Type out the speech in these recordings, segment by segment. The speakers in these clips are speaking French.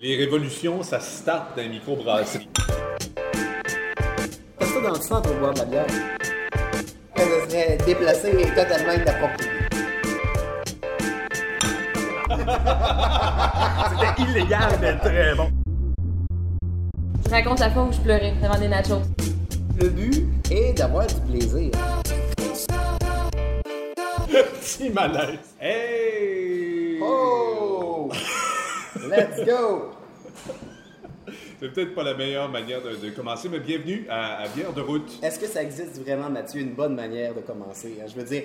Les révolutions, ça start dans les microbrasseries. Comme ça dans le centre pour boire de la bière. Ça serait déplacé et totalement inapproprié. C'était illégal, mais très bon. Je raconte la fois où je pleurais devant des nachos. Le but est d'avoir du plaisir. Petit malaise. Hey! Oh! Let's go! C'est peut-être pas la meilleure manière de, de commencer, mais bienvenue à, à Bière de route. Est-ce que ça existe vraiment, Mathieu, une bonne manière de commencer? hein? Je veux dire,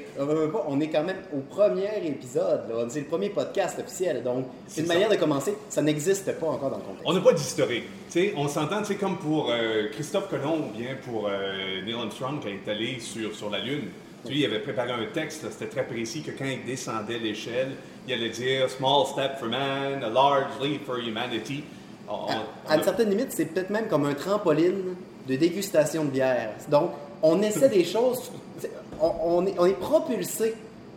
on, est quand même au premier épisode, c'est le premier podcast officiel, donc C'est une ça. manière de commencer, ça n'existe pas encore dans le contexte. On n'a pas d'historique. On s'entend, sais, comme pour euh, Christophe Colomb ou bien pour euh, Neil Armstrong quand il est allé sur, sur la Lune. Sais, il avait préparé un texte, c'était très précis, que quand il descendait l'échelle, il allait dire « Small step for man, a large leap for humanity ». On- À, on à une a- certaine limite, c'est peut-être même comme un trampoline de dégustation de bière. Donc, on essaie des choses, on, on est, est propulsé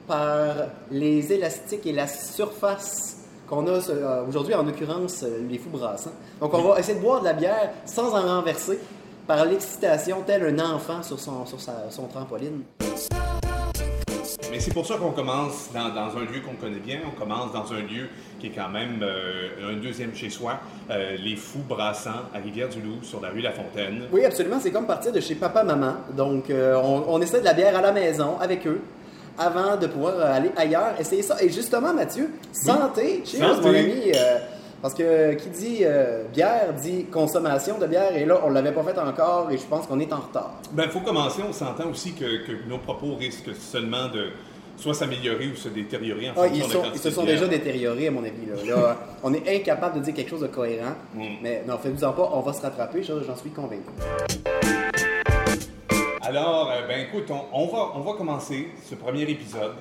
par les élastiques et la surface qu'on a euh, aujourd'hui, en l'occurrence, euh, les fous brassants. Donc, on va essayer de boire de la bière sans en renverser par l'excitation, tel un enfant sur son, sur sa- son trampoline. Mais c'est pour ça qu'on commence dans, dans un lieu qu'on connaît bien. On commence dans un lieu qui est quand même euh, un deuxième chez soi, euh, les Fous Brassants à Rivière-du-Loup, sur la rue La Fontaine. Oui, absolument. C'est comme partir de chez papa-maman. Donc, euh, on, on essaie de la bière à la maison avec eux avant de pouvoir aller ailleurs. Essayer ça. Et justement, Mathieu, santé. Cheers, Santé. mon ami. Parce que qui dit euh, bière dit consommation de bière. Et là, on l'avait pas fait encore et je pense qu'on est en retard. Ben, il faut commencer. On s'entend aussi que, que nos propos risquent seulement de soit s'améliorer ou se détériorer en Ah, fonction ils, de sont- la ils se sont de déjà détériorés, à mon avis. Là. Là, on est incapable de dire quelque chose de cohérent. Mm. Mais non, faites-vous-en pas, on va se rattraper, j'en suis convaincu. Alors, euh, ben écoute, on, on va, on va commencer ce premier épisode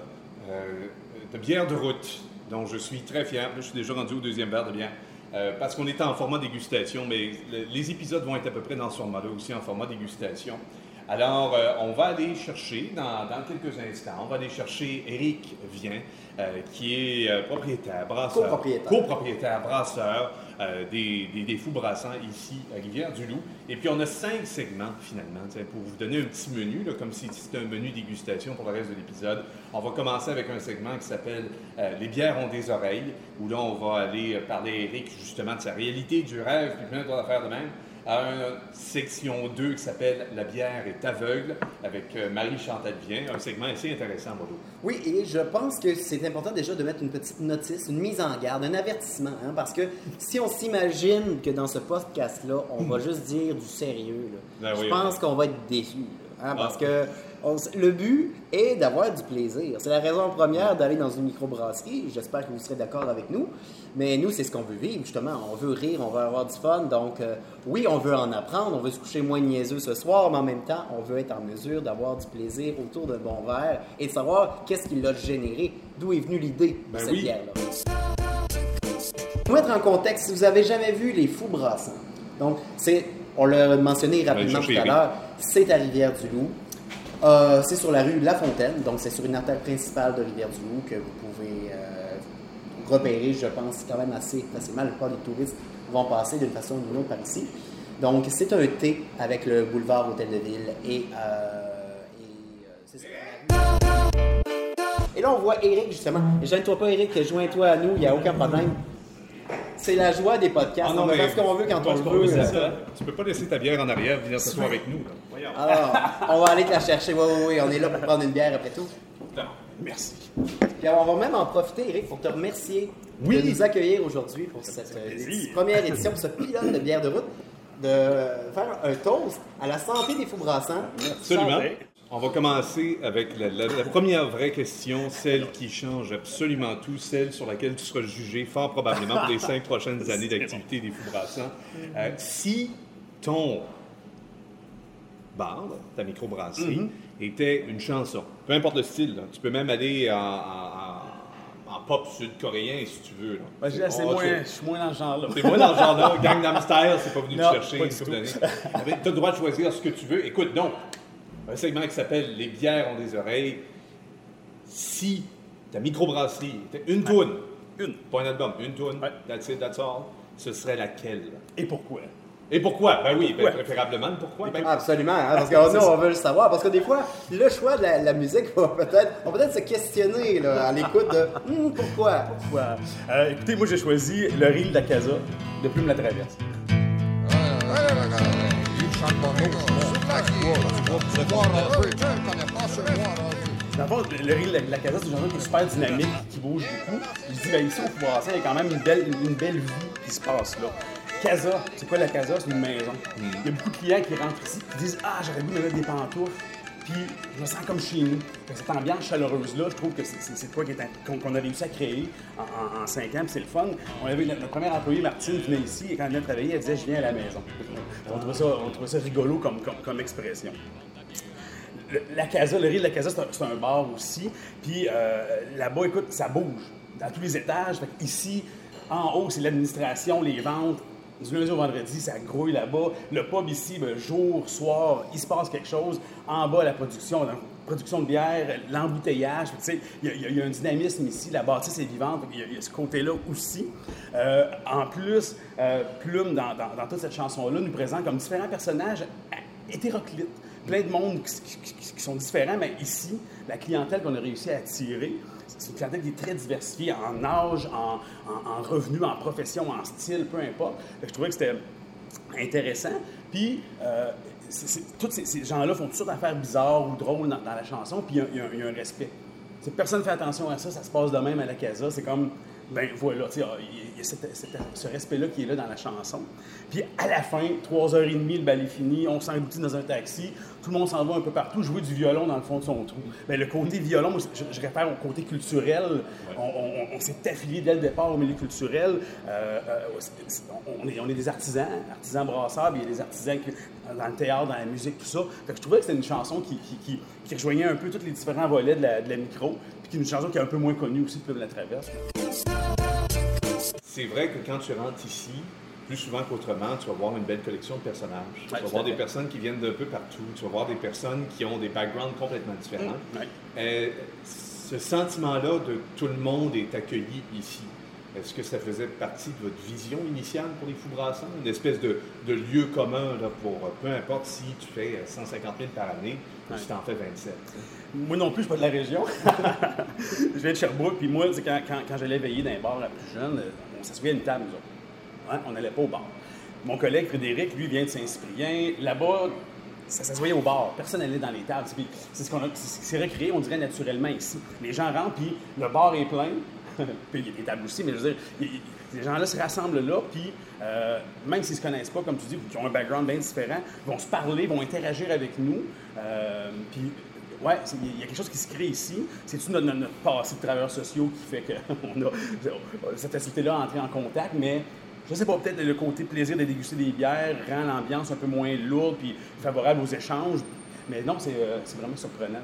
euh, de bière de route, dont je suis très fier. Je suis déjà rendu au deuxième verre de bière. euh, parce qu'on est en format dégustation, mais le- les épisodes vont être à peu près dans ce format-là aussi, en format dégustation. Alors, euh, on va aller chercher, dans, dans quelques instants, on va aller chercher Eric Vien, euh, qui est propriétaire, brasseur, Copropriétaire. copropriétaire, brasseur euh, des, Fous Brassants ici à Rivière-du-Loup. Et puis, on a cinq segments, finalement, pour vous donner un petit menu, là, comme si c'était un menu dégustation pour le reste de l'épisode. On va commencer avec un segment qui s'appelle euh, Les bières ont des oreilles, où là, on va aller parler à Eric, justement, de sa réalité, du rêve, puis plein d'autres affaires de même. À une section 2 qui s'appelle La bière est aveugle, avec euh, Marie-Chantal Vien, un segment assez intéressant, Modo. Oui, et je pense que c'est important déjà de mettre une petite notice, une mise en garde, un avertissement, hein, parce que si on s'imagine que dans ce podcast-là, on va juste dire du sérieux, là, Ben je oui, pense qu'on va être déçu, hein, parce Ah. que on le but est d'avoir du plaisir. C'est la raison première d'aller dans une microbrasserie. J'espère que vous serez d'accord avec nous. Mais nous, c'est ce qu'on veut vivre, justement. On veut rire, on veut avoir du fun. Donc, euh, oui, on veut en apprendre, on veut se coucher moins niaiseux ce soir, mais en même temps, on veut être en mesure d'avoir du plaisir autour d'un bon verre et de savoir qu'est-ce qui l'a généré, d'où est venue l'idée de Ben cette oui. bière-là. Pour mettre en contexte, si vous avez jamais vu les fous brassants, donc c'est, on l'a mentionné rapidement chercher tout à l'heure, c'est à Rivière-du-Loup. Euh, c'est sur la rue La Fontaine, donc c'est sur une artère principale de Rivière-du-Loup que vous pouvez euh, repérer, je pense, quand même assez facilement. La plupart des touristes vont passer d'une façon ou d'une autre par ici. Donc c'est un T avec le boulevard Hôtel de Ville et, euh, et. Et là, on voit Eric, justement. Gêne-toi pas, Eric, joins-toi à nous, il n'y a aucun problème. C'est la joie des podcasts. Ah non, on mais- faire ce qu'on veut quand on le veut. ça. Tu peux pas laisser ta bière en arrière, venir s'asseoir avec nous. là. Alors, on va aller te la chercher. Oui, oui, oui, on est là pour prendre une bière après tout. Non, merci. Puis on va même en profiter, Eric, pour te remercier Oui. de nous accueillir aujourd'hui pour cette euh, première édition, pour ce pilote de bière de route, de faire un toast à la santé des fous brassants. Absolument. Santé. On va commencer avec la, la- la première vraie question, celle qui change absolument tout, celle sur laquelle tu seras jugé fort probablement pour les cinq prochaines années d'activité des Fous Brassants. Euh, si ton bar, ta microbrasserie, était une chanson, peu importe le style, là, tu peux même aller en, en- en- en pop sud-coréen si tu veux. là. Ben, Oh, moins, je suis moins dans ce genre-là. c'est moi dans ce genre-là, Gangnam Style, c'est pas venu Non, te chercher. Tu as le droit de choisir ce que tu veux. Écoute donc, un segment qui s'appelle Les bières ont des oreilles. Si ta microbrasserie était une toune, Une. pas un album, une toune, Ouais. that's it, that's all, ce serait laquelle? Et pourquoi? Et pourquoi? Ben oui, ben, préférablement le pourquoi. Ben, Absolument, hein, parce que nous, on veut le savoir. Parce que des fois, le choix de la, la musique, on va peut-être on va peut-être se questionner là, à l'écoute de Hum, pourquoi? Pourquoi? Euh, écoutez, moi j'ai choisi le reel de la Casa de Plume la Traverse. Dans le reel de la Casa, c'est un genre qui est super dynamique, qui bouge beaucoup. Je dis, ben ici, au Foubrassin, il y a quand même une belle, une belle vie qui se passe là. Casa, c'est quoi la Casa? C'est une maison. Il y a beaucoup de clients qui rentrent ici qui disent Ah, j'aurais voulu me mettre des pantoufles. Puis je me sens comme chez nous. Cette ambiance chaleureuse-là, je trouve que c'est- quoi qu'on qu'on a réussi à créer en, en- en cinq ans, puis c'est le fun. On avait notre, première employée, Martine, venait ici, et quand elle venait travailler, elle disait Je viens à la maison. On trouvait ça, rigolo comme, expression. La Casa, le riz de la Casa, c'est un, bar aussi. Puis euh, là-bas, écoute, ça bouge dans tous les étages. Fait ici, en haut, c'est l'administration, les ventes. Du lundi au vendredi, ça grouille là-bas. Le pub ici, ben, jour, soir, il se passe quelque chose. En bas, la production, la production de bière, l'embouteillage. Il y, y a- un dynamisme ici. La bâtisse est vivante. Il y, a ce côté-là aussi. Euh, en plus, euh, Plume, dans, toute cette chanson-là, nous présente comme différents personnages hétéroclites plein de monde qui, sont différents, mais ici, la clientèle qu'on a réussi à attirer, c'est une clientèle qui est très diversifiée en âge, en, en, en revenus, en profession, en style, peu importe. Je trouvais que c'était intéressant. Puis, euh, tous ces, gens-là font toutes sortes d'affaires bizarres ou drôles dans, la chanson, puis il y y, a un- respect. Personne ne fait attention à ça, ça se passe de même à la casa. C'est comme, ben voilà, tu sais, ah, il y a- cette- cette- ce respect-là qui est là dans la chanson. Puis à la fin, 3h30, le bal est fini, on s'engloutit dans un taxi, tout le monde s'en va un peu partout, jouer du violon dans le fond de son trou. Ben, le côté violon, moi, je, je réfère au côté culturel. On, on- on s'est affilié dès le départ au milieu culturel. Euh, euh, on, est, on est des artisans, artisans brasseurs, puis il y a des artisans qui- dans le théâtre, dans la musique, tout ça. Fait que je trouvais que c'était une chanson qui, qui, qui- qui rejoignait un peu tous les différents volets de la, de la micro, puis qui est une chanson qui est un peu moins connue aussi de la Traverse. C'est vrai que quand tu rentres ici, plus souvent qu'autrement, tu vas voir une belle collection de personnages. tu vas voir des personnes qui viennent d'un peu partout. Tu vas voir des personnes qui ont des backgrounds complètement différents. Mm, ouais. Euh, ce sentiment-là de tout le monde est accueilli ici, est-ce que ça faisait partie de votre vision initiale pour les fous brassants? Une espèce de, de lieu commun là, pour euh, peu importe si tu fais euh, 150 000 par année ou Ouais. si tu en fais 27. Moi non plus, je suis pas de la région. je viens de Sherbrooke, puis moi, quand, quand, quand j'allais veiller dans les bars la plus jeune, euh, on s'assoyait à une table, nous autres. Hein, On n'allait pas au bar. Mon collègue Frédéric, lui, vient de Saint-Cyprien. Là-bas, ça s'assoyait au bar. Personne n'allait dans les tables. C'est ce qu'on a, c'est recréé, on dirait, naturellement ici. Les gens rentrent, puis le bar est plein. il y a des tables aussi, mais je veux dire, les gens-là se rassemblent là, puis euh, même s'ils ne se connaissent pas, comme tu dis, qui ont un background bien différent, vont se parler, vont interagir avec nous. Euh, puis Ouais, il y a quelque chose qui se crée ici. C'est-tu notre, passé de travailleurs sociaux qui fait qu'on a cette facilité-là à entrer en contact, mais je sais pas, peut-être le côté plaisir de déguster des bières rend l'ambiance un peu moins lourde puis favorable aux échanges. Mais non, c'est euh, vraiment surprenant.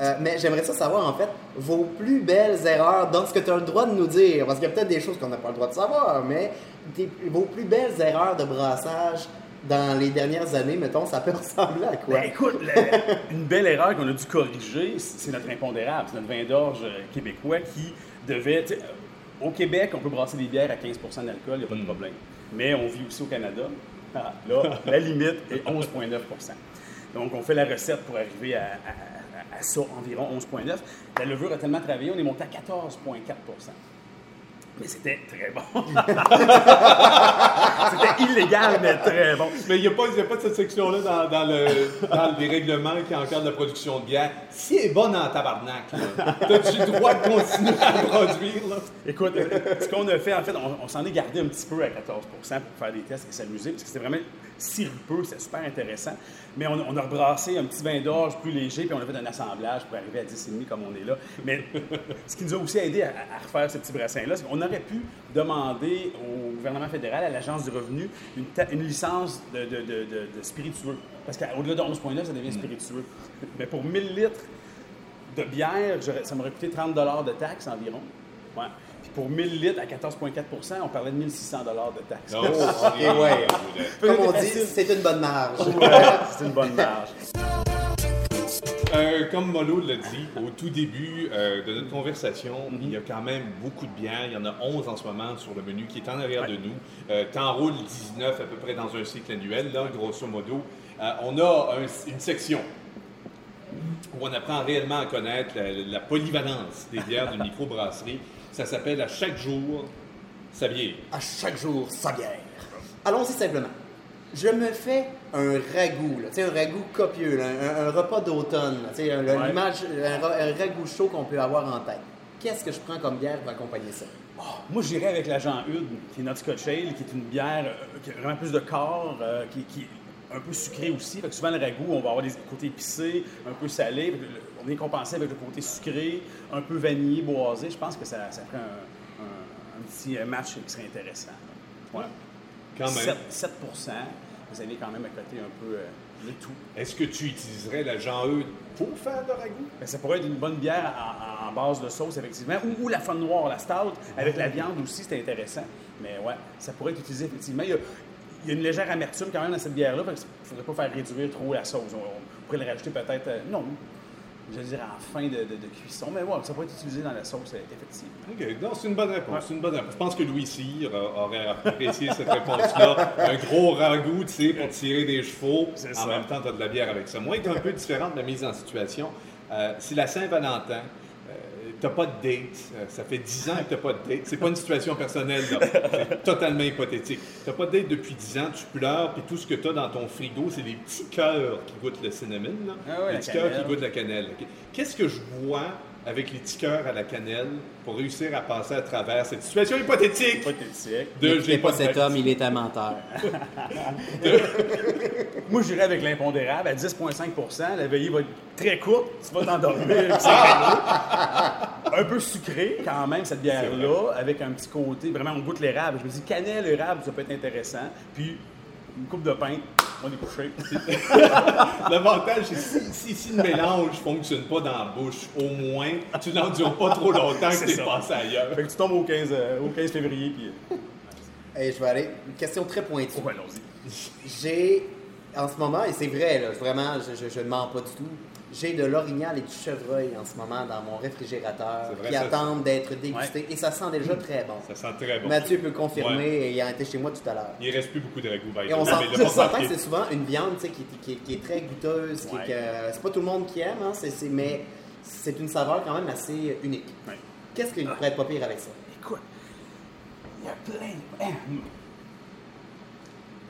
Euh, mais j'aimerais ça savoir, en fait, vos plus belles erreurs dans ce que tu as le droit de nous dire. Parce qu'il y a peut-être des choses qu'on n'a pas le droit de savoir, mais tes- vos plus belles erreurs de brassage dans les dernières années, mettons, ça peut ressembler à quoi? Ben, écoute, la- une belle erreur qu'on a dû corriger, c'est notre impondérable, c'est notre vin d'orge euh, québécois qui devait. Au Québec, on peut brasser des bières à 15% d'alcool, il n'y a pas de problème. Mais on vit aussi au Canada. Ah, là, la limite est 11,9% Donc, on fait la recette pour arriver à, à- ça, environ 11,9 La levure a tellement travaillé, on est monté à 14,4% Mais c'était très bon. c'était illégal, mais très bon. Mais il n'y a, a pas de cette section-là dans, dans le, dans les règlements qui encadrent la production de bière. Si elle est bonne en tabarnak, t'as-tu le droit de continuer à produire? Là? Écoute, euh, ce qu'on a fait, en fait, on, on s'en est gardé un petit peu à 14% pour faire des tests et s'amuser, parce que c'était vraiment sirupeux, c'était super intéressant. Mais on, on a rebrassé un petit vin d'orge plus léger, puis on a fait un assemblage pour arriver à 10,5 comme on est là. Mais ce qui nous a aussi aidé à, à refaire ce petit brassin-là, c'est qu'on aurait pu demander au gouvernement fédéral, à l'Agence du revenu, une, licence de, de- de- de- de spiritueux. Parce qu'au-delà de 11,9, ça devient spiritueux. Mais pour 1000 litres de bière, ça m'aurait coûté 30 de taxes environ. Ouais. Pour 1000 litres à 14,4% on parlait de 1600 de taxes. Non, ok, ouais. Comme on dit, c'est une bonne marge. Ouais, c'est une bonne marge. euh, comme Molo l'a dit au tout début euh, de notre conversation, il y a quand même beaucoup de bières. Il y en a 11 en ce moment sur le menu qui est en arrière de nous. Euh, T'en roules 19 à peu près dans un cycle annuel, là, grosso modo. Euh, on a un- une section où on apprend réellement à connaître la, la polyvalence des bières d'une microbrasserie. Ça s'appelle à chaque jour sa bière. À chaque jour, sa bière. Allons-y simplement. Je me fais un ragoût, là, tu sais, un ragoût copieux, là, un, un repas d'automne, là, tu sais, un- Ouais. l'image, un, ra- un ragoût chaud qu'on peut avoir en tête. Qu'est-ce que je prends comme bière pour accompagner ça? Moi, j'irais avec la Jean Hude, qui est notre Scotch Ale, qui est une bière euh, qui a vraiment plus de corps, euh, qui, qui est un peu sucrée aussi. Fait que souvent, le ragoût, on va avoir des côtés épicés, un peu salés. On est compensé avec le côté sucré, un peu vanillé, boisé. Je pense que ça, ça ferait un, un- un petit euh, match qui serait intéressant. Ouais. Quand même. 7, 7 Vous avez quand même à côté un peu euh, le tout. Est-ce que tu utiliserais la Jean Eudes pour faire le ragoût? Ben, ça pourrait être une bonne bière en, en base de sauce, effectivement. Ou, ou la fun noire, la stout, avec la viande aussi, c'est intéressant. Mais ouais, ça pourrait être utilisé, effectivement. Il y a, il y a une légère amertume quand même dans cette bière-là, fait qu'il ne faudrait pas faire réduire trop la sauce. On, pourrait le rajouter peut-être, euh, non, je veux dire en fin de, de- de cuisson. Mais ouais, ça pourrait être utilisé dans la sauce, euh, effectivement. OK, non, c'est une bonne réponse. C'est une bonne réponse. Je pense que Louis Cyr aurait apprécié cette réponse-là. Un gros ragoût, tu sais, pour tirer des chevaux. C'est En ça. même temps, tu as de la bière avec ça. Moi, est un peu différente de la mise en situation. Euh, c'est la Saint-Valentin. T'as pas de date. Euh, ça fait 10 ans que t'as pas de date. C'est pas une situation personnelle. C'est totalement hypothétique. T'as pas de date depuis 10 ans, tu pleures, puis tout ce que t'as dans ton frigo, c'est des petits cœurs qui goûtent le cinnamon, là. Ah ouais, la petits cœurs qui goûtent la cannelle. Qu'est-ce que je vois avec les cœurs à la cannelle pour réussir à passer à travers cette situation hypothétique Hypothétique. de Ne j'ai pas de cet homme, il est un menteur. Moi, j'irais avec l'impondérable à 10,5% La veillée va être très courte. Tu vas t'endormir ça. Un peu sucré, quand même, cette bière-là, avec un petit côté. Vraiment, on goûte l'érable. Je me dis, cannelle, érable, ça peut être intéressant. Puis, une coupe de pain, on est couché. L'avantage, c'est si, si, si le mélange ne fonctionne pas dans la bouche, au moins, tu n'endures pas trop longtemps que tu es ça. passé ailleurs. fait que tu tombes au 15, euh, au 15 février, puis. Et je vais aller. Une question très pointue. Oh, allons-y. J'ai, en ce moment, et c'est vrai, là, vraiment, je ne mens pas du tout, j'ai de l'orignal et du chevreuil en ce moment dans mon réfrigérateur vrai, qui ça, attendent d'être dégustés et ça sent déjà très bon. Ça sent très bon. Mathieu peut confirmer, Ouais. et il a été chez moi tout à l'heure. Il ne reste plus beaucoup de ragoût, Et on s'entend que c'est souvent une viande qui, qui- qui est très goûteuse, Ouais. que c'est pas tout le monde qui aime, hein, mais c'est une saveur quand même assez unique. Qu'est-ce qui pourrait être pas pire avec ça? Écoute, il y a plein. Hein,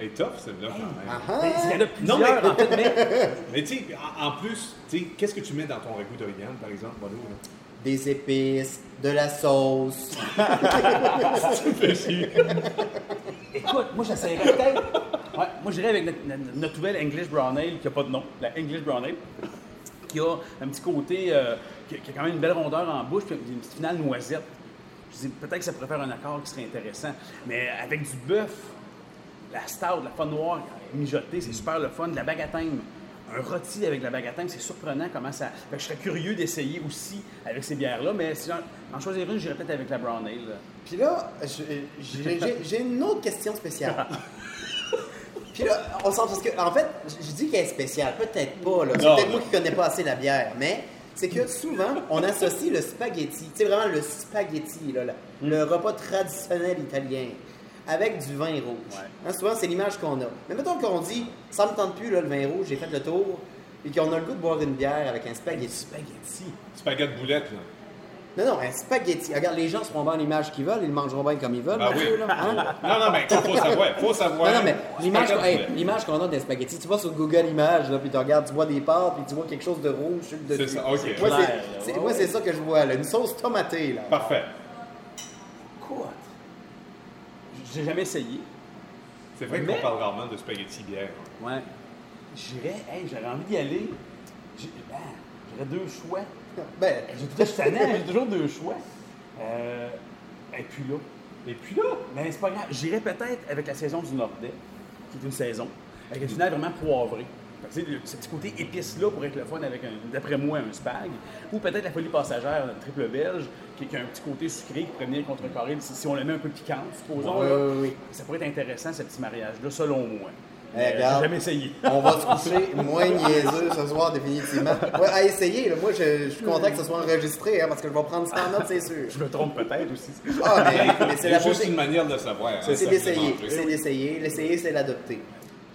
Elle est tough, celle-là, quand même. Ah ah! mais il y en a plusieurs, Non, mais- en fait, mais. Mais tu sais, en, plus, tu sais, qu'est-ce que tu mets dans ton ragoût d'orignal, par exemple, là? Des épices, de la sauce. Écoute, moi, j'essaierais peut-être. Ouais, moi, j'irais avec notre, notre- notre nouvelle English Brown Ale, qui n'a pas de nom, la English Brown Ale, qui a un petit côté, euh, qui, a, qui a quand même une belle rondeur en bouche, puis une petite finale noisette. Je dis, peut-être que ça pourrait faire un accord qui serait intéressant. Mais avec du bœuf, la stout, la fun noire mijotée, c'est super le fun. De la bagatelle, un rôti avec de la bagatelle, c'est surprenant comment ça. Fait que je serais curieux d'essayer aussi avec ces bières-là, mais si j'en- en choisir une, j'irais peut-être avec la Brown Ale. là. Puis là, je- j'ai une autre question spéciale. Puis là, on sent parce que, en fait, je dis qu'elle est spéciale, peut-être pas, là. C'est peut-être moi qui connais pas assez la bière, mais c'est que souvent, on associe le spaghetti, tu sais, vraiment le spaghetti, là, le, le repas traditionnel italien, avec du vin rouge. Ouais. Hein, souvent, c'est l'image qu'on a. Mais mettons qu'on dit, ça me tente plus, là, le vin rouge, j'ai fait le tour, et qu'on a le goût de boire une bière avec un spaghetti. Spaghetti. Spaghetti boulette, là. Non, non, un spaghetti. Regarde, les gens seront bien l'image qu'ils veulent, ils le mangeront bien comme ils veulent. Ben Mathieu, oui. là, hein? Non, non, mais faut savoir, faut savoir. Non, non, mais l'image qu'on Spaghetti hey, boulette. l'image qu'on a des spaghettis, tu vas sur Google Images, là, puis tu regardes, tu vois des pâtes, puis tu vois quelque chose de rouge sur le dessus. C'est ça, ok. Moi, Clair, c'est- là, c'est, ouais, moi, ouais. c'est ça que je vois, là, une sauce tomatée, là. Parfait. Écoute, j'ai jamais essayé. C'est vrai Mais- qu'on parle rarement de spaghetti bière. Ouais. J'irais, hey, j'aurais envie d'y aller. Ah, J'aurais deux choix. Ben, J'ai j'ai toujours deux choix. Euh, et puis là. Et puis là, Mais c'est pas grave. J'irais peut-être avec la saison du Nordais, qui est une saison, avec une finale vraiment poivrée. Ce petit côté épice-là pourrait être le fun avec, d'après moi, un spag. Ou peut-être la folie passagère, notre triple belge, qui, qui a un petit côté sucré qui pourrait venir contrecarrer si, si on le met un peu piquant, supposons. oui, là. oui, oui. Ça pourrait être intéressant, ce petit mariage-là, selon moi. Eh, J'ai regarde, jamais essayé. on va se coucher moins niaiseux ce soir, définitivement. Ouais, à essayer, là. Moi, je, je suis content que ce soit enregistré, hein, parce que je vais prendre 100 notes, c'est sûr. Je me trompe peut-être aussi. Ah, mais, mais c'est C'est la juste beauté. une manière de le savoir. hein, C'est d'essayer. C'est d'essayer. L'essayer, c'est l'adopter.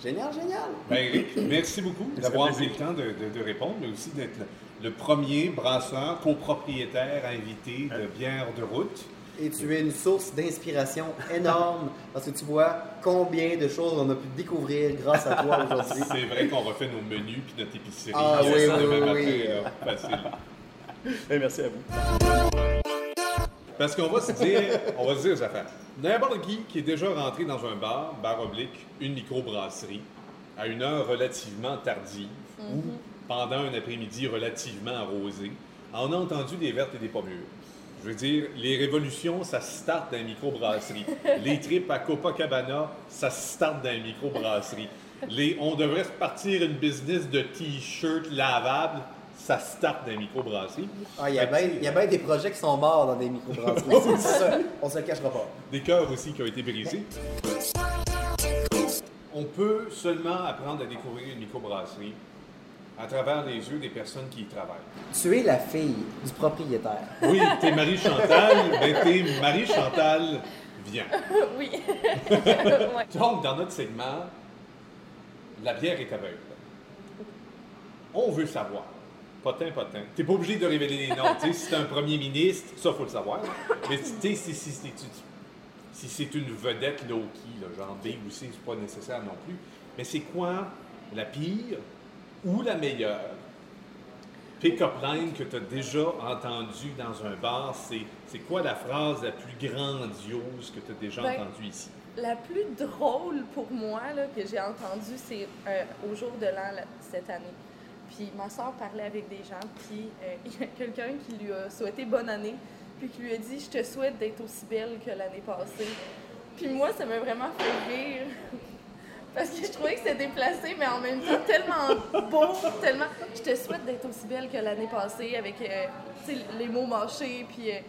Génial, génial. Ben, Eric, merci beaucoup d'avoir pris le temps de, de- de répondre, mais aussi d'être le, le premier brasseur copropriétaire invité de bière de route. Et tu es une source d'inspiration énorme parce que tu vois combien de choses on a pu découvrir grâce à toi aujourd'hui. C'est vrai qu'on refait nos menus puis notre épicerie Ah oui, oui, oui, matin, oui. là. Facile. Ben, merci à vous. Parce qu'on va se dire, on va se dire aux affaires. N'importe qui qui est déjà rentré dans un bar, bar oblique, une microbrasserie, à une heure relativement tardive ou pendant un après-midi relativement arrosé, en a entendu des vertes et des pommures. Je veux dire, les révolutions, ça se start dans les microbrasseries. les trips à Copacabana, ça se start dans les microbrasseries. Les, on devrait se partir une business de t-shirts lavables, ça se start dans les microbrasseries. Ah, il y a bien des projets qui sont morts dans des microbrasseries. Ça. On se le cachera pas. des cœurs aussi qui ont été brisés. On peut seulement apprendre à découvrir une microbrasserie à travers les yeux des personnes qui y travaillent. Tu es la fille du propriétaire. Oui, t'es Marie-Chantal, mais t'es Marie-Chantal vient. oui. ouais. Donc, dans notre segment, la bière est aveugle. On veut savoir. Potin, potin. T'es pas obligé de révéler les noms. Si c'est un premier ministre, ça, faut le savoir. Mais tu sais, si, si, si, c'est une vedette low-key, là, genre B ou C, c'est pas nécessaire non plus. Mais c'est quoi la pire ou la meilleure? Pick-up line que tu as déjà entendue dans un bar? C'est, quoi la phrase la plus grandiose que tu as déjà Ben, entendue ici? La plus drôle pour moi là, que j'ai entendue, c'est euh, au jour de l'an cette année. Puis ma soeur parlait avec des gens, puis euh, il y a quelqu'un qui lui a souhaité bonne année, puis qui lui a dit Je te souhaite d'être aussi belle que l'année passée. Puis moi, ça m'a vraiment fait rire. Parce que je trouvais que c'était déplacé, mais en même temps tellement beau, tellement. Je te souhaite d'être aussi belle que l'année passée avec euh, les mots mâchés, puis euh,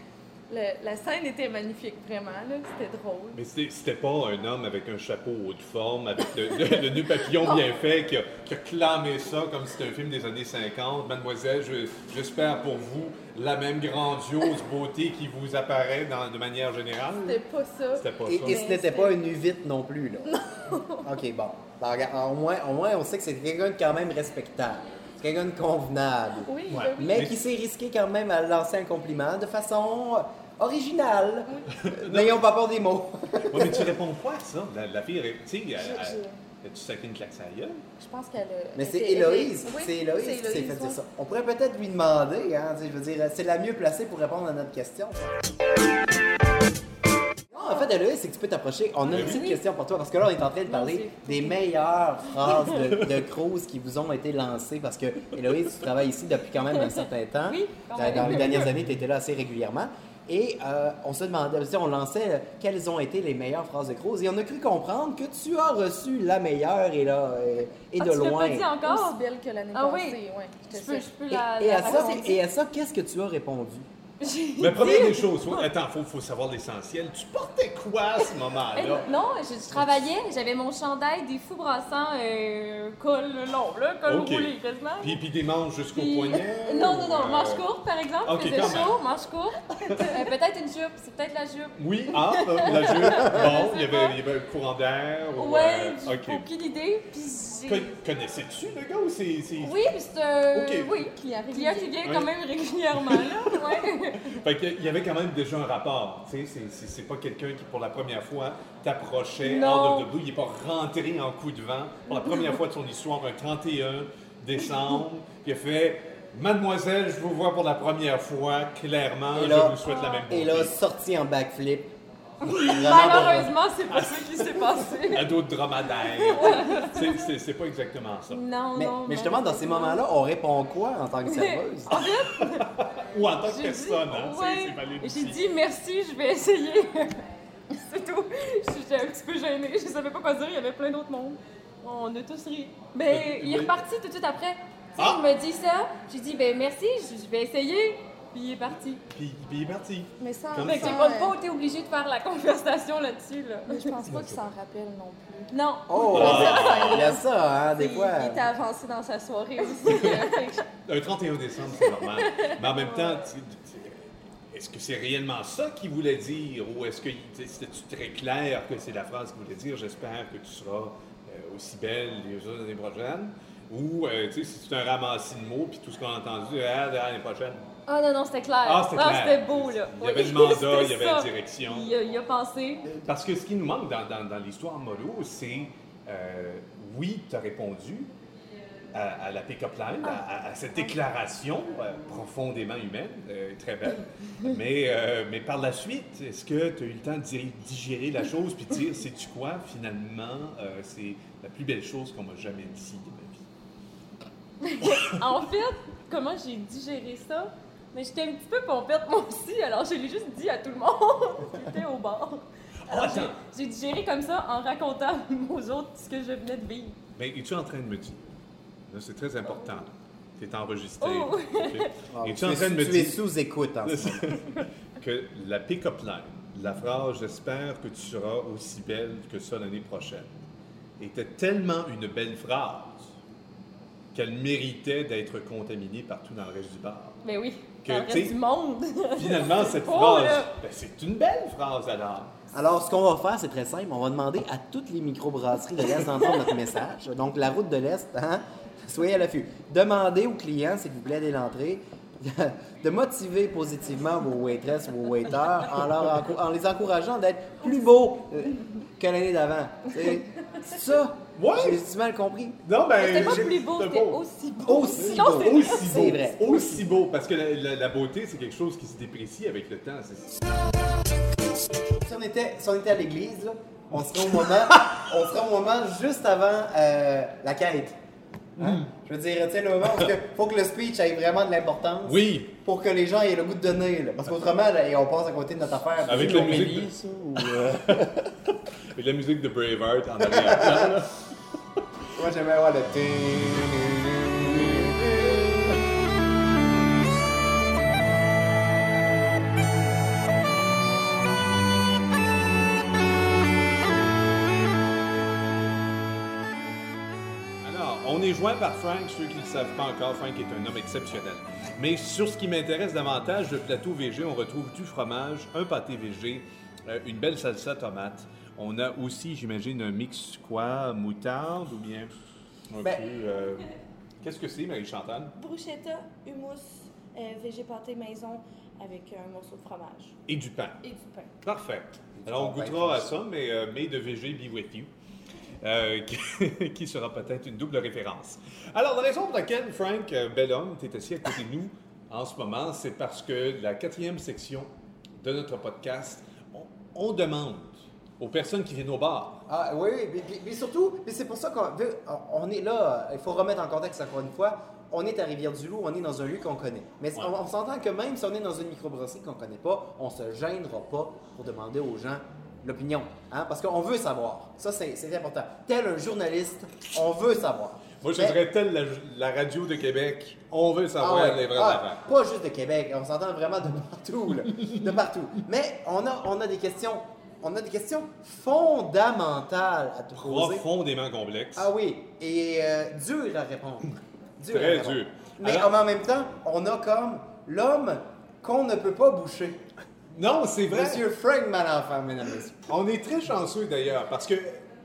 le- la scène était magnifique, vraiment, là. C'était drôle. Mais c'était pas un homme avec un chapeau haute forme, avec le, le- le nœud papillon bien fait, qui a, qui a clamé ça comme si c'était un film des années 50. Mademoiselle, je- j'espère pour vous la même grandiose beauté qui vous apparaît dans- de manière générale. C'était pas ça. C'était pas Et, ça. et ce n'était pas une U8 non plus, là. OK, bon. Ben, regarde, au, moins, au moins, on sait que c'est quelqu'un de quand même respectable. Quelqu'un de convenable. Oui, Ouais. ben oui. Mais Mais- qui s'est risqué quand même à lancer un compliment de façon originale. Euh, N'ayons pas peur des mots. Ouais, mais tu réponds quoi à ça? La, la fille, tu sais, elle- Je- elle- as-tu sacré une claque sur la gueule? Je pense qu'elle a. Mais c'est Héloïse, Oui, c'est Héloïse qui s'est fait dire ça. On pourrait peut-être lui demander, hein, tu je veux dire, c'est la mieux placée pour répondre à notre question. En fait, Héloïse, c'est que tu peux t'approcher. On a une petite Oui. question pour toi, parce que là, on est en train de parler des meilleures phrases de, de Cruz qui vous ont été lancées, parce que Héloïse, tu travailles ici depuis quand même un certain temps. Oui, Dans- les dernières années, tu étais là assez régulièrement. Et euh, on se demandait, tu on lançait euh, quelles ont été les meilleures phrases de Cruz, et on a cru comprendre que tu as reçu la meilleure et, là, euh, et Ah, de tu l'as loin. pas dit encore? Aussi belle que l'année Ah oui. passée, ouais. Je peux, je sûre. peux Et, la. et la à ça, raconter. et à ça, qu'est-ce que tu as répondu? Mais première des choses, faut- attends, faut, faut savoir l'essentiel. Tu portais quoi à ce Eh, moment-là? non, je, je travaillais, j'avais mon chandail des fous brassants euh, col long, là, col Ok. roulé quasiment. Puis, puis des manches jusqu'au Puis- poignet? Non, non, non, euh, courte par exemple, ok, faisait chaud, manche courte. Euh, peut-être une jupe, c'est peut-être la jupe. Oui, ah, euh, la jupe, bon, il y, avait, il y avait un courant d'air. ou, Ouais, euh, j'ai ok. aucune idée. Puis Connaissais-tu le gars ou c'est. c'est- Oui, puis c'est un. Ok. Oui, Client client qui vient quand même régulièrement, là. Ouais. Fait qu'il y avait quand même déjà un rapport. Tu sais, c'est- pas quelqu'un qui, pour la première fois, t'approchait Non. out of the blue. Il est pas rentré en coup de vent. Pour la première fois de son histoire, un 31 décembre, puis il a fait Mademoiselle, je vous vois pour la première fois, clairement, Et je là- vous souhaite la même beauté. Et là, sorti en backflip. Malheureusement, c'est pas ça qui s'est passé. À d'autres dromadaires. C'est- pas exactement ça. Non, Mais, non. mais justement, dans ces moments-là, on répond quoi en tant que serveuse? Ou en tant que personne, dit- hein, c'est- ouais. c'est valide J'ai dit merci, je vais essayer. c'est tout. J'étais un petit peu gênée. Je savais pas quoi dire. Il y avait plein d'autres mondes. On a tous ri. Ben, il est oui. reparti tout de suite après. Tu sais, Ah! il me dit ça. J'ai dit, ben merci, je vais essayer. Puis il est parti. Puis, puis il est parti. Mais ça, Comme Fait que j'ai pas, pas été obligée de faire la conversation là-dessus, là. Mais je pense pas qu'il s'en rappelle non plus. Non. Oh, il y a ça, hein, des fois. Il était avancé dans sa soirée aussi. Un 31 décembre, c'est normal. Mais en même temps, tu- tu- est-ce que c'est réellement ça qu'il voulait dire? Ou est-ce que tu sais, c'était très clair que c'est la phrase qu'il voulait dire? J'espère que tu seras euh, aussi belle les autres l'année prochaine. Ou euh, tu sais, c'est un ramassis de mots, puis tout ce qu'on a entendu, ah, l'année prochaine? Ah non, non, c'était clair. Ah, c'était clair. c'était beau, là. Il y avait le mandat, il y avait la direction. Il a, il a pensé. Parce que ce qui nous manque dans, dans- dans l'histoire Molo, c'est euh, oui, tu as répondu à, à la pick-up line, à, à- à cette déclaration euh, profondément humaine, euh, très belle. mais, mais par la suite, est-ce que tu as eu le temps de di- digérer la chose puis de dire, sais-tu quoi, finalement, c'est la plus belle chose qu'on m'a jamais dit de ma vie? En fait, comment j'ai digéré ça? Mais j'étais un petit peu pompette moi aussi, alors je l'ai juste dit à tout le monde qui était au bar. Alors attends. j'ai- digéré comme ça en racontant aux autres ce que je venais de vivre. Mais es-tu en train de me dire, là c'est très important, tu es enregistré, Oh. ok? Ah, es-tu tu en es train de me sous- tu es dire... sous-écoute en ce moment. que la pick-up line, la phrase J'espère que tu seras aussi belle que ça l'année prochaine, était tellement une belle phrase qu'elle méritait d'être contaminée partout dans le reste du bar. Mais oui, Que, du monde. Finalement, cette Oh, phrase, ben, c'est une belle phrase alors. Alors, ce qu'on va faire, c'est très simple. On va demander à toutes les microbrasseries de l'Est d'entendre notre message. Donc, la route de l'Est, hein, soyez à l'affût. Demandez aux clients, s'il vous plaît, dès l'entrée, de motiver positivement vos waitresses, vos waiters, en, leur encou- en les encourageant d'être plus beaux euh, que l'année d'avant. C'est ça. Ouais. J'ai mal compris. Non, ben, C'était pas plus beau, c'était aussi beau. Aussi Non, beau. c'est- Aussi beau. C'est vrai. Aussi beau. Parce que la, la- la beauté, c'est quelque chose qui se déprécie avec le temps. Si on était, si on était à l'église, on serait au moment, on serait au moment juste avant euh, la quête. Hein? Je veux dire, tu sais, le moment où il faut que le speech ait vraiment de l'importance Oui, pour que les gens aient le goût de donner. là. Parce qu'autrement, on passe à côté de notre affaire. avec la musique, de, ça, ou, euh, avec la musique de Braveheart en arrière. là. Moi, j'aimais avoir le... est joint par Frank. Ceux qui ne le savent pas encore, Frank est un homme exceptionnel. Mais sur ce qui m'intéresse davantage, le plateau VG, on retrouve du fromage, un pâté VG, euh, une belle salsa tomate. On a aussi, j'imagine, un mix quoi, moutarde ou bien un Ben- peu... euh, Qu'est-ce que c'est, Marie-Chantal? Bruschetta, hummus, euh, végé pâté maison avec un morceau de fromage Et du pain. et du pain. Parfait. Alors, on goûtera à ça, mais euh, Made de VG Be With You, euh, qui, qui sera peut-être une double référence. Alors, la raison pour laquelle, Frank, euh, bel homme, tu es assis à côté de nous en ce moment, c'est parce que la quatrième section de notre podcast, on, on demande aux personnes qui viennent au bar. Ah oui, oui, mais, surtout, mais c'est pour ça qu'on on est là, il faut remettre en contexte encore une fois, on est à Rivière-du-Loup, on est dans un lieu qu'on connaît. Mais Ouais. on, on s'entend que même si on est dans une microbrasserie qu'on connaît pas, on se gênera pas pour demander aux gens l'opinion. Hein? Parce qu'on veut savoir. Ça, c'est important. Tel un journaliste, on veut savoir. Moi, je Mais- dirais telle la, la radio de Québec, on veut savoir ah ouais, les vraies ah, affaires. Pas juste de Québec, on s'entend vraiment de partout, là. de partout. Mais on a, on a des questions, on a des questions fondamentales à te poser. Profondément complexe. Ah oui, et euh, dur à répondre. Très à répondre. dur. Mais Alors- en même temps, on a comme l'homme qu'on ne peut pas boucher. Non, c'est vrai. Monsieur Frank Malenfant, mesdames et messieurs. On est très chanceux d'ailleurs, parce que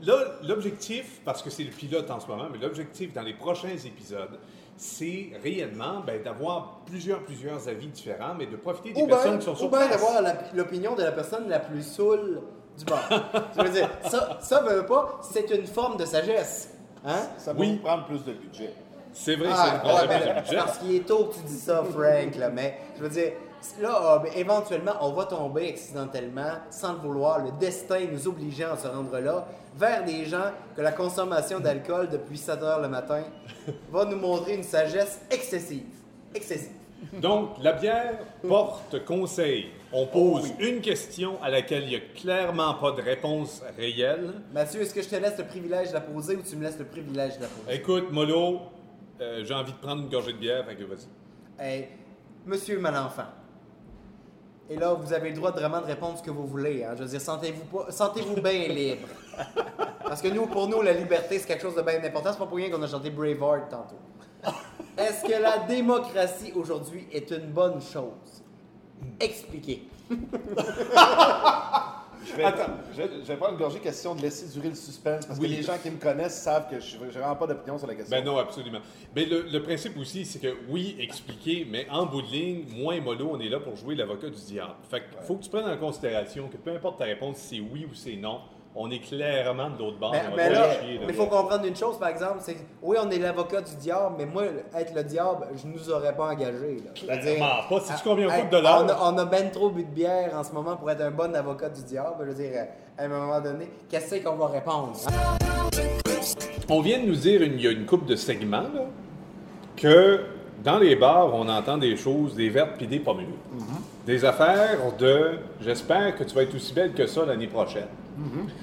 là, l'objectif, parce que c'est le pilote en ce moment, mais l'objectif dans les prochains épisodes, c'est réellement ben, d'avoir plusieurs, plusieurs avis différents, mais de profiter des Ou bien, personnes qui sont sur ou bien place. d'avoir la- l'opinion de la personne la plus saoule du bar. Je veux dire, ça, ça veut pas, c'est une forme de sagesse. Hein? ça va Oui. prendre plus de budget. C'est vrai, Ah, c'est une ouais, problème ben, de budget. parce qu'il est tôt que tu dis ça, Frank, là, mais je veux dire, là, ah, ben, éventuellement, on va tomber accidentellement, sans le vouloir, le destin nous obligeant à se rendre là, vers des gens que la consommation d'alcool depuis 7 heures le matin va nous montrer une sagesse excessive. Excessive. Donc, la bière porte conseil. On pose une question à laquelle il n'y a clairement pas de réponse réelle. Mathieu, est-ce que je te laisse le privilège de la poser ou tu me laisses le privilège de la poser? Écoute, Molo, euh, j'ai envie de prendre une gorgée de bière, fait que vas-y. Hey, Monsieur Malenfant, Et là, vous avez le droit de vraiment de répondre ce que vous voulez. hein. Je veux dire, sentez-vous pas, sentez-vous bien libre. Parce que nous, pour nous, la liberté, c'est quelque chose de bien important. C'est pas pour rien qu'on a chanté Braveheart tantôt. Est-ce que la démocratie aujourd'hui est une bonne chose? Expliquez. Je vais, je, vais- je vais prendre une gorgée question de laisser durer le suspense parce Oui. que les gens qui me connaissent savent que je n'ai vraiment pas d'opinion sur la question. Ben non, absolument. Mais le, le principe aussi, c'est que oui, expliquer, mais en bout de ligne, moi et Molo, on est là pour jouer l'avocat du diable. Fait qu'il faut que tu prennes en considération que peu importe ta réponse, si c'est oui ou c'est non, on est clairement de l'autre. Mais, on va mais là, il faut comprendre une chose, par exemple, c'est que oui, on est l'avocat du diable, mais moi, être le diable, je nous aurais pas engagé. Clairement pas. Sais-tu combien hey, coûte de dollars? On a, ben trop bu de bière en ce moment pour être un bon avocat du diable. Je veux dire, à un moment donné, qu'est-ce qu'on va répondre? hein? On vient de nous dire une- il y a une coupe de segments là, que dans les bars, on entend des choses, des vertes puis des pas mûres. Des affaires de j'espère que tu vas être aussi belle que ça l'année prochaine.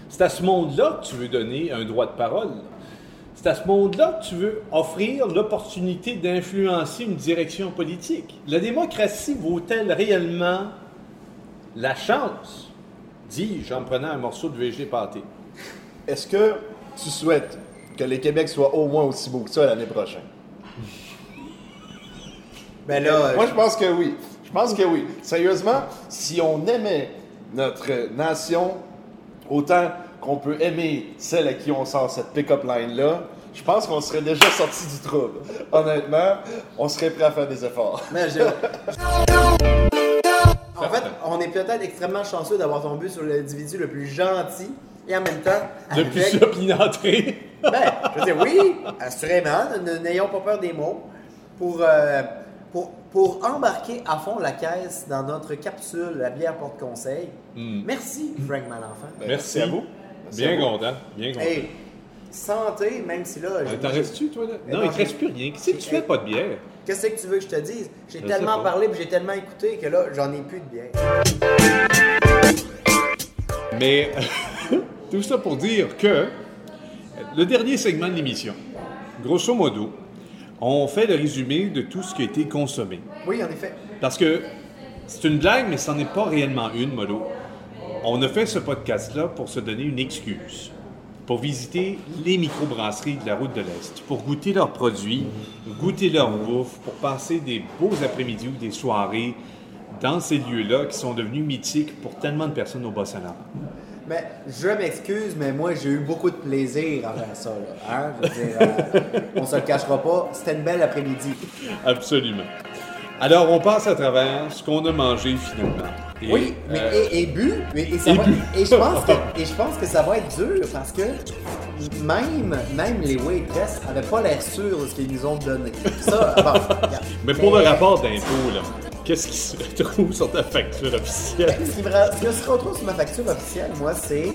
C'est à ce monde-là que tu veux donner un droit de parole. C'est à ce monde-là que tu veux offrir l'opportunité d'influencer une direction politique. La démocratie vaut-elle réellement la chance, dis-je en prenant un morceau de VG pâté? Est-ce que tu souhaites que les Québec soient au moins aussi beaux que ça l'année prochaine? Ben là, Moi, je pense que oui. Je pense que oui. Sérieusement, si on aimait notre nation autant qu'on peut aimer celle à qui on sort cette pick-up line-là, je pense qu'on serait déjà sorti du trouble. Honnêtement, on serait prêt à faire des efforts. Mais je- En fait, on est peut-être extrêmement chanceux d'avoir tombé sur l'individu le plus gentil et en même temps. Depuis avec- ça, puis une entrée. Ben, je veux dire, oui, assurément, n'ayons pas peur des mots. Pour, euh, pour, pour embarquer à fond la caisse dans notre capsule, la bière porte-conseil, merci, Frank Malenfant. Merci à vous. Merci à Bien vous. content. Bien content. Hey, santé, même si là. J'ai- T'en restes-tu, toi, là? Non, non, il te reste plus rien. Qu'est-ce que tu fais pas de bière? Qu'est-ce que tu veux que je te dise? J'ai tellement parlé puis j'ai tellement écouté que là, j'en ai plus de bière. Mais tout ça pour dire que le dernier segment de l'émission, grosso modo, on fait le résumé de tout ce qui a été consommé. Oui, en effet. Parce que c'est une blague, mais ce n'en est pas réellement une, Modo. On a fait ce podcast-là pour se donner une excuse. Pour visiter les microbrasseries de la route de l'Est, pour goûter leurs produits, goûter leur bouffe, pour passer des beaux après-midi ou des soirées dans ces lieux-là qui sont devenus mythiques pour tellement de personnes au Bas-Saint-Laurent. Mais je m'excuse, mais moi j'ai eu beaucoup de plaisir à faire ça. Là, hein? Je veux dire, euh, on se le cachera pas, c'était une belle après-midi. Absolument. Alors, on passe à travers ce qu'on a mangé finalement. Et, Oui, mais euh, et, et bu, mais- et, ça et va- bu. et je pense que et je pense que ça va être dur parce que même même les waitresses avaient pas l'air sûrs de ce qu'ils nous ont donné. Ça, bon, mais pour le rapport d'impôt, là, qu'est-ce qui se retrouve sur ta facture officielle? Ce qui, me ra- ce que se retrouve sur ma facture officielle, moi, c'est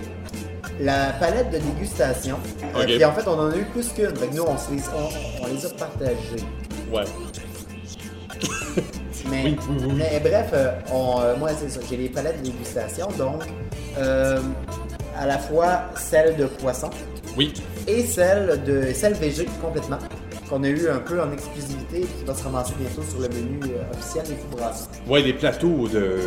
la palette de dégustation. Euh, Ok. puis en fait, on en a eu plus qu'une. Fait que nous, on, se les, on, on les a partagées. Ouais. Mais, Oui, oui, oui. mais bref, euh, on, euh, moi, c'est ça. J'ai les palettes de dégustation. Donc, euh, à la fois celle de poisson Oui. et celle de celle végé complètement. Qu'on a eu un peu en exclusivité et qui va se ramasser bientôt sur le menu euh, officiel des Fous Brassés. Ouais, les plateaux de.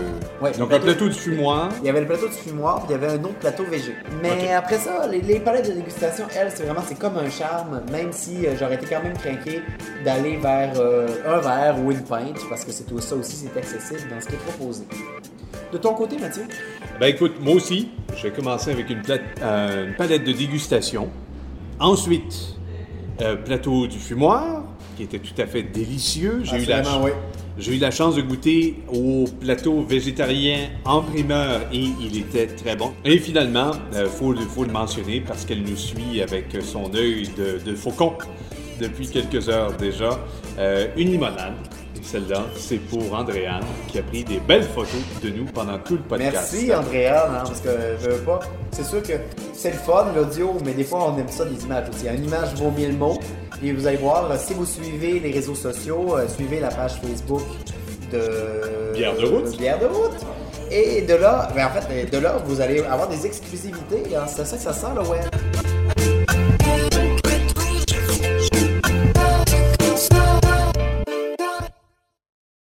Ouais, Donc, un plateau du fumoir. Il y avait le plateau du fumoir, puis il y avait un autre plateau végé. Mais après ça, les, les palettes de dégustation, elles, c'est vraiment, c'est comme un charme, même si euh, j'aurais été quand même craqué d'aller vers euh, un verre ou une pinte, parce que c'est tout ça aussi, c'est accessible dans ce qui est proposé. De ton côté, Mathieu? Ben écoute, moi aussi, j'ai commencé avec une, plate- euh, une palette de dégustation. Ensuite, euh, plateau du fumoir, qui était tout à fait délicieux. J'ai eu, la Assurément, ch- oui. j'ai eu la chance de goûter au plateau végétarien en primeur et il était très bon. Et finalement, il faut, le- faut le mentionner parce qu'elle nous suit avec son œil de, de faucon depuis quelques heures déjà, euh, une limonade. Celle-là, c'est pour Andréane qui a pris des belles photos de nous pendant tout le podcast. Merci, Andréane, hein, parce que je veux pas. C'est sûr que c'est le fun, l'audio, mais des fois, on aime ça, des images aussi. Une image vaut mille mots. Et vous allez voir, si vous suivez les réseaux sociaux, euh, suivez la page Facebook de. Bière de route. Bière de route. Et de là, ben en fait, de là, vous allez avoir des exclusivités. hein. C'est ça que ça sent, le web.